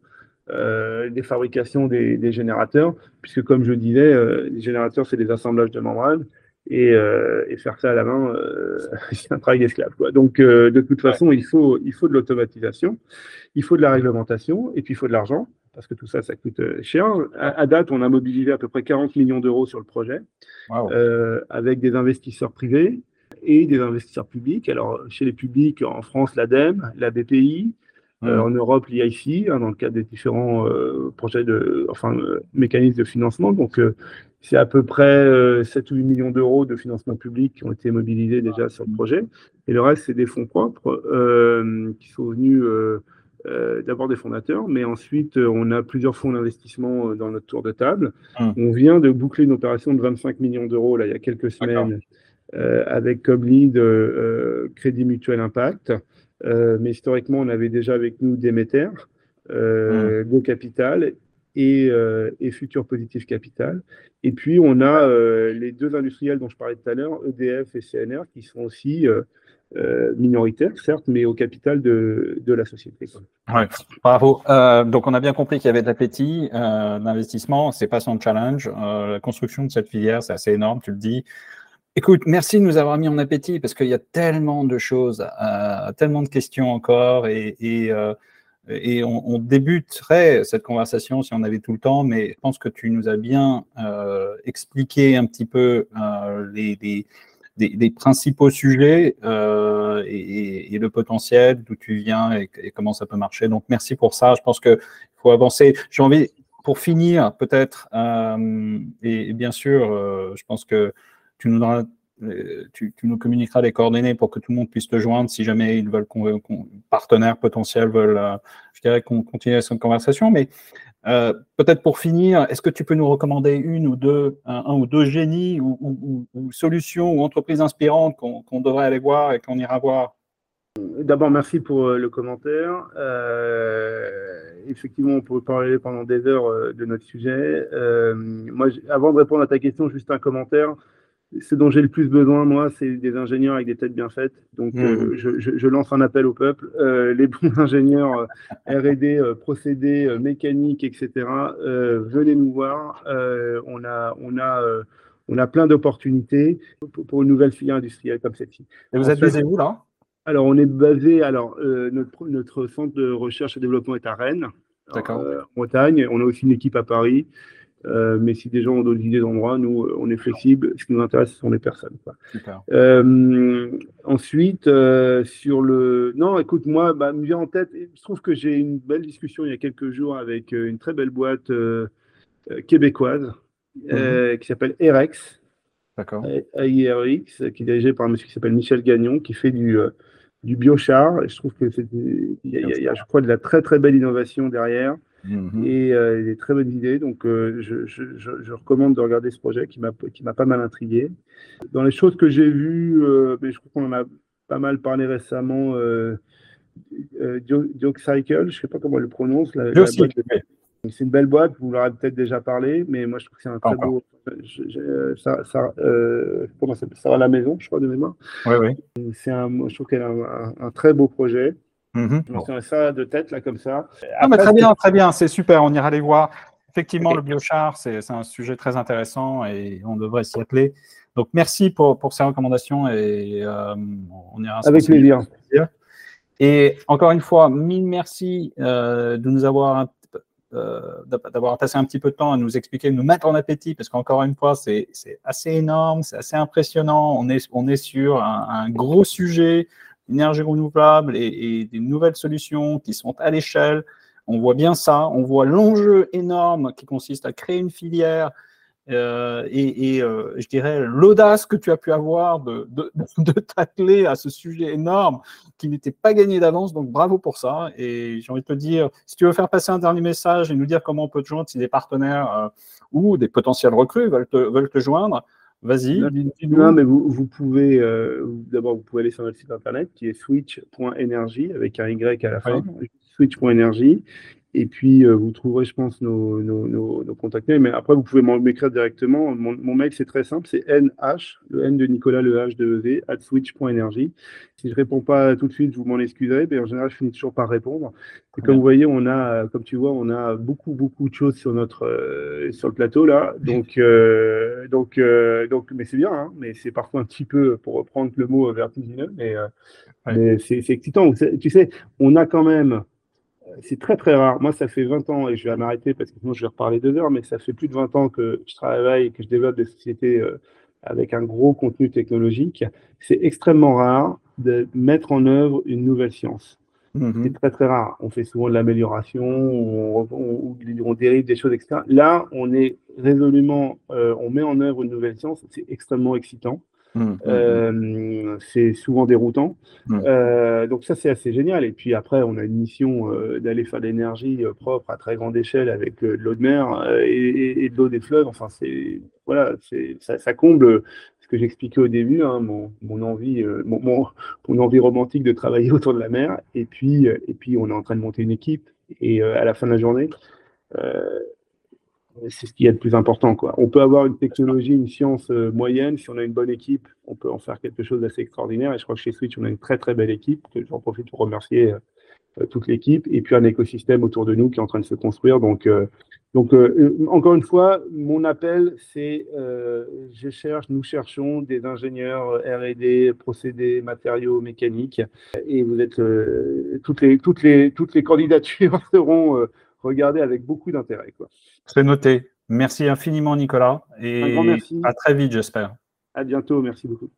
euh, des fabrications des, des, générateurs, puisque comme je disais, euh, les générateurs, c'est des assemblages de membranes, et, euh, et, faire ça à la main, c'est un travail d'esclave. Donc, de toute façon, ouais. il, faut, il faut de l'automatisation, il faut de la réglementation, et puis il faut de l'argent, parce que tout ça, ça coûte cher. À, à, date, on a mobilisé à peu près 40 millions d'euros sur le projet, wow. avec des investisseurs privés, et des investisseurs publics. Alors, chez les publics, en France, l'ADEME, la BPI, Euh, en Europe, l'IIC, hein, dans le cadre des différents euh, projets de, enfin, mécanismes de financement. Donc, c'est à peu près 7 ou 8 millions d'euros de financement public qui ont été mobilisés déjà sur le projet. Et le reste, c'est des fonds propres qui sont venus d'abord des fondateurs, mais ensuite, on a plusieurs fonds d'investissement dans notre tour de table. Hum. On vient de boucler une opération de 25 millions d'euros là, il y a quelques semaines avec comme lead Crédit Mutuel Impact. Euh, mais historiquement, on avait déjà avec nous Demeter, euh, Go Capital et, euh, et, Futur Positif Capital. Et puis, on a les deux industriels dont je parlais tout à l'heure, EDF et CNR, qui sont aussi minoritaires, certes, mais au capital de, de la société. Ouais, bravo. donc, on a bien compris qu'il y avait de l'appétit d'investissement. Ce n'est pas son challenge. la construction de cette filière, c'est assez énorme, tu le dis. Écoute, merci de nous avoir mis en appétit parce qu'il y a tellement de choses, euh, tellement de questions encore euh, et on, on, débuterait cette conversation si on avait tout le temps, mais je pense que tu nous as bien euh, expliqué un petit peu les, principaux sujets et, et, le potentiel, d'où tu viens et, comment ça peut marcher. Donc merci pour ça. Je pense qu'il faut avancer. J'ai envie, pour finir peut-être, et, bien sûr, je pense que tu nous, euh, tu, nous communiqueras les coordonnées pour que tout le monde puisse te joindre si jamais ils veulent qu'on, partenaires potentiels veulent, euh, je dirais, qu'on continue cette conversation. Mais euh, peut-être pour finir, est-ce que tu peux nous recommander une ou deux, un, ou deux génies ou, solutions ou entreprises inspirantes qu'on, devrait aller voir et qu'on ira voir? D'abord, merci pour le commentaire. effectivement, on peut parler pendant des heures de notre sujet. moi, avant de répondre à ta question, juste un commentaire ce dont j'ai le plus besoin, moi, c'est des ingénieurs avec des têtes bien faites. Donc, euh, mmh. je, lance un appel au peuple. Euh, les bons ingénieurs euh, RD, procédés, mécaniques, etc., venez nous voir. on, a, on, a, on a plein d'opportunités pour, une nouvelle filière industrielle comme celle-ci. Et vous êtes basé où, là? Alors, on est basé. Alors, notre, notre, centre de recherche et développement est à Rennes, en Bretagne. On a aussi une équipe à Paris. Euh, mais si des gens ont d'autres idées d'endroits, nous, on est flexible. Ce qui nous intéresse, ce sont les personnes. Euh, ensuite, euh, sur le. Non, écoute, moi, bah, me vient en tête, je trouve que j'ai une belle discussion il y a quelques jours avec une très belle boîte québécoise mhm. qui s'appelle Erex. D'accord. AIRX, qui est dirigée par un monsieur qui s'appelle Michel Gagnon, qui fait du, du biochar. Et je trouve qu'il y, y, a, je crois, de la très, très belle innovation derrière. Mhm. Et euh, des très bonnes idées. Donc, euh, je, je, je, recommande de regarder ce projet qui m'a pas mal intrigué. Dans les choses que j'ai vues, euh, mais je crois qu'on en a pas mal parlé récemment, euh, Cycle, je ne sais pas comment on le prononce. La, c'est une belle boîte, vous l'aurez peut-être déjà parlé, mais moi je trouve que c'est un très beau. ça, va à la maison, je crois, de mémoire. Oui, oui. Un, je trouve qu'elle a un, un, très beau projet. Mmh. ça de tête, là, comme ça. très bien, très bien, c'est super, on ira les voir. Effectivement, le biochar, c'est un sujet très intéressant et on devrait s'y atteler. Donc, merci pour, pour ces recommandations et euh, on ira Avec plaisir. Et encore une fois, mille merci euh, de nous avoir euh, d'avoir passé un petit peu de temps à nous expliquer, nous mettre en appétit, parce qu'encore une fois, c'est assez énorme, c'est assez impressionnant. On est, on est sur un, un gros sujet énergie renouvelable et, des nouvelles solutions qui sont à l'échelle. On voit bien ça, on voit l'enjeu énorme qui consiste à créer une filière euh, et, euh, je dirais l'audace que tu as pu avoir de, de, à ce sujet énorme qui n'était pas gagné d'avance. Donc bravo pour ça. Et j'ai envie de te dire, si tu veux faire passer un dernier message et nous dire comment on peut te joindre, si des partenaires euh, ou des potentiels recrues veulent te, veulent te joindre, Vas-y. Non, mais vous, vous pouvez, euh, d'abord, vous pouvez aller sur notre site internet qui est switch.energy avec un Y à la fin, switch.energy. Et puis, euh, vous trouverez, je pense, nos, nos, nos, contacts Mais après, vous pouvez m'écrire directement. Mon, mail, c'est très simple. C'est nh, le n de Nicolas, le h de ev, at switch.energy. Si je réponds pas tout de suite, vous m'en excuserez. Mais en général, je finis toujours par répondre. Et comme vous voyez, on a, comme tu vois, on a beaucoup, beaucoup de choses sur notre, euh, sur le plateau, là. Donc, euh, donc, donc, mais c'est bien, hein. mais c'est parfois un petit peu, pour reprendre le mot vertigineux, mais, mais c'est excitant. Tu sais, on a quand même c'est très très rare. Moi, ça fait 20 ans, et je vais m'arrêter parce que sinon je vais reparler deux heures, mais ça fait plus de 20 ans que je travaille et que je développe des sociétés euh, avec un gros contenu technologique. C'est extrêmement rare de mettre en œuvre une nouvelle science. Mhm. C'est très très rare. On fait souvent de l'amélioration, on, on, dérive des choses, etc. Là, on est résolument, euh, on met en œuvre une nouvelle science, c'est extrêmement excitant. Mhm. Euh, c'est souvent déroutant. Euh, donc ça, c'est assez génial. Et puis après, on a une mission d'aller faire de l'énergie propre à très grande échelle avec de l'eau de mer et, de l'eau des fleuves. Enfin, c'est voilà, ça, ça comble que j'expliquais au début, hein, mon, envie, euh, mon, envie romantique de travailler autour de la mer. Et puis, euh, et puis on est en train de monter une équipe. Et euh, à la fin de la journée, c'est ce qui est le plus important. Quoi. On peut avoir une technologie, une science moyenne. Si on a une bonne équipe, on peut en faire quelque chose d'assez extraordinaire. Et je crois que chez Switch, on a une très très belle équipe. J'en profite pour remercier toute l'équipe. Et puis un écosystème autour de nous qui est en train de se construire. Donc, donc, euh, euh, encore une fois, mon appel, c'est euh, je cherche, nous cherchons des ingénieurs R&D, procédés, matériaux, mécaniques, et vous êtes toutes les toutes les toutes les candidatures seront regardées avec beaucoup d'intérêt. C'est noté. Merci infiniment, Nicolas, et à très vite, j'espère. À bientôt. Merci beaucoup.